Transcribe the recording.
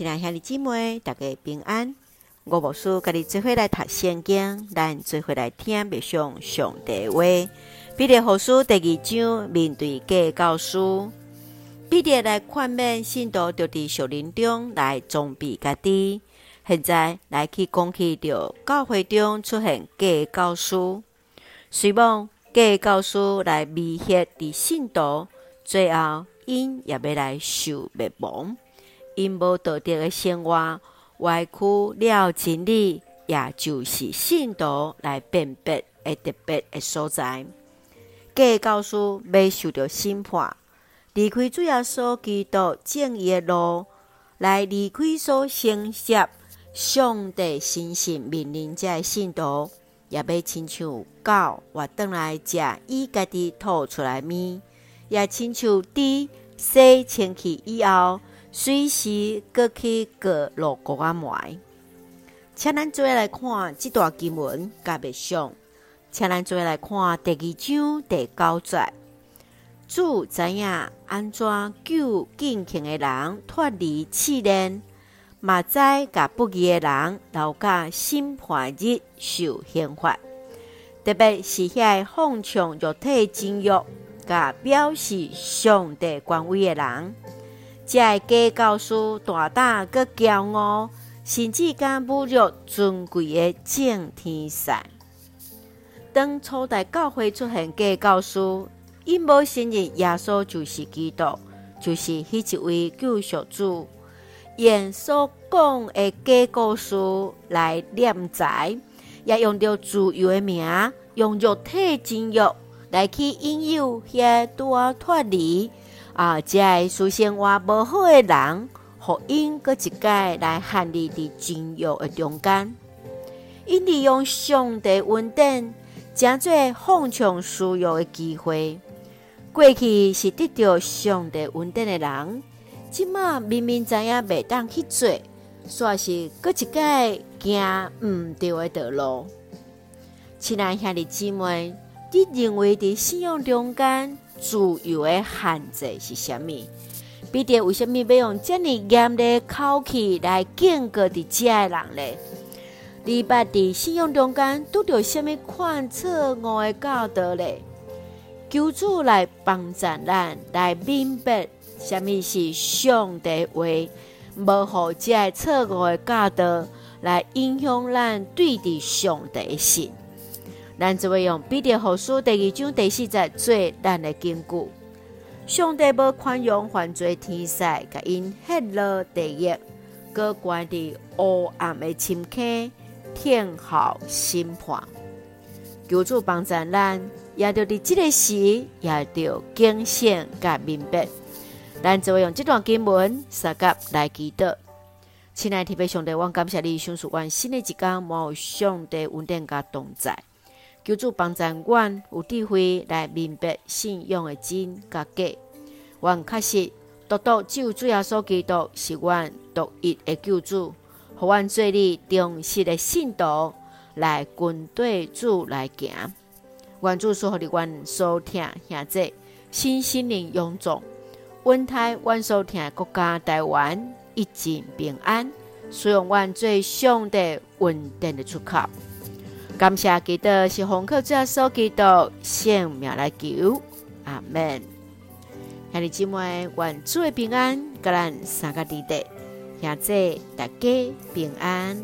亲爱兄弟姊妹，大家平安。我无事，甲你做伙来读圣经，咱做伙来听默上上帝话。彼得后书第二章面对假教师，彼得来劝勉信徒，着伫树林中来装备家己。现在来去讲起着教会中出现假教师，希望假教师来威胁伫信徒，最后因也要来受灭亡。因无道德的生活，歪曲了真理，也就是信徒来辨别的特别的所在。假教师未受到审判，离开主要所基督正义的路，来离开所承接上帝神圣命令者的信徒，也要亲像狗活转来食伊家己吐出来物，也亲像猪洗清气以后。随时搁去过路过啊埋，请咱做来看这段经文，甲默想。请咱做来看第二章第九节。主知影安怎救敬虔的人脱离试炼，嘛知甲不义的人留甲审判日受刑罚。特别是遐奉唱肉体情欲，甲表示上帝权威的人。这假教师大胆阁骄傲，甚至敢侮辱尊贵的正天神。当初代教会出现假教师，因无承认耶稣就是基督，就是迄一位救赎主。因所讲的假教师来敛财，也用着自由的名，用肉体情欲来去引诱遐拄仔脱离。啊！这个私生活无好的人，互因阁一届来限你伫情欲的中间，因利用上帝恩典，诚济放纵私欲的机会。过去是得到上帝恩典的人，即马明明知影袂当去做，煞是阁一改行毋对的道路。亲爱兄弟姊妹，你认为伫信仰中间，自由的限制是啥物？彼得为什么要用这么严的口气来警告伫遮的人呢？你捌伫信仰中间拄着什么款错误的教导呢？求主来帮助咱，来明白什么是上帝话，无互这错误的教导来影响咱对伫上帝的心。咱就会用彼得后书第二章第四节做咱的根据。上帝无宽容犯罪天使，甲因黑落地狱，搁关伫黑暗的深坑，听候审判。求主帮助咱，也着伫即个时，也着警醒甲明白。咱就会用这段经文，三甲来祈祷。亲爱的弟兄上帝，我感谢你，赏赐阮新的一天，冇上帝恩典甲同在。求主帮助阮有智慧来明白信仰的真甲假。阮确实独独只有主耶稣基督是阮独一的救主，互阮做你忠实的信徒来跟对主来行。愿主赐福你，阮所听兄姊新心灵永驻，稳台阮所听的国家台湾一境平安，使用阮最上帝稳定的出口。感谢基督是奉靠主耶稣基督性命来求，阿门。兄弟姊妹，愿主的平安，甲咱三个弟弟，兄姊大家平安。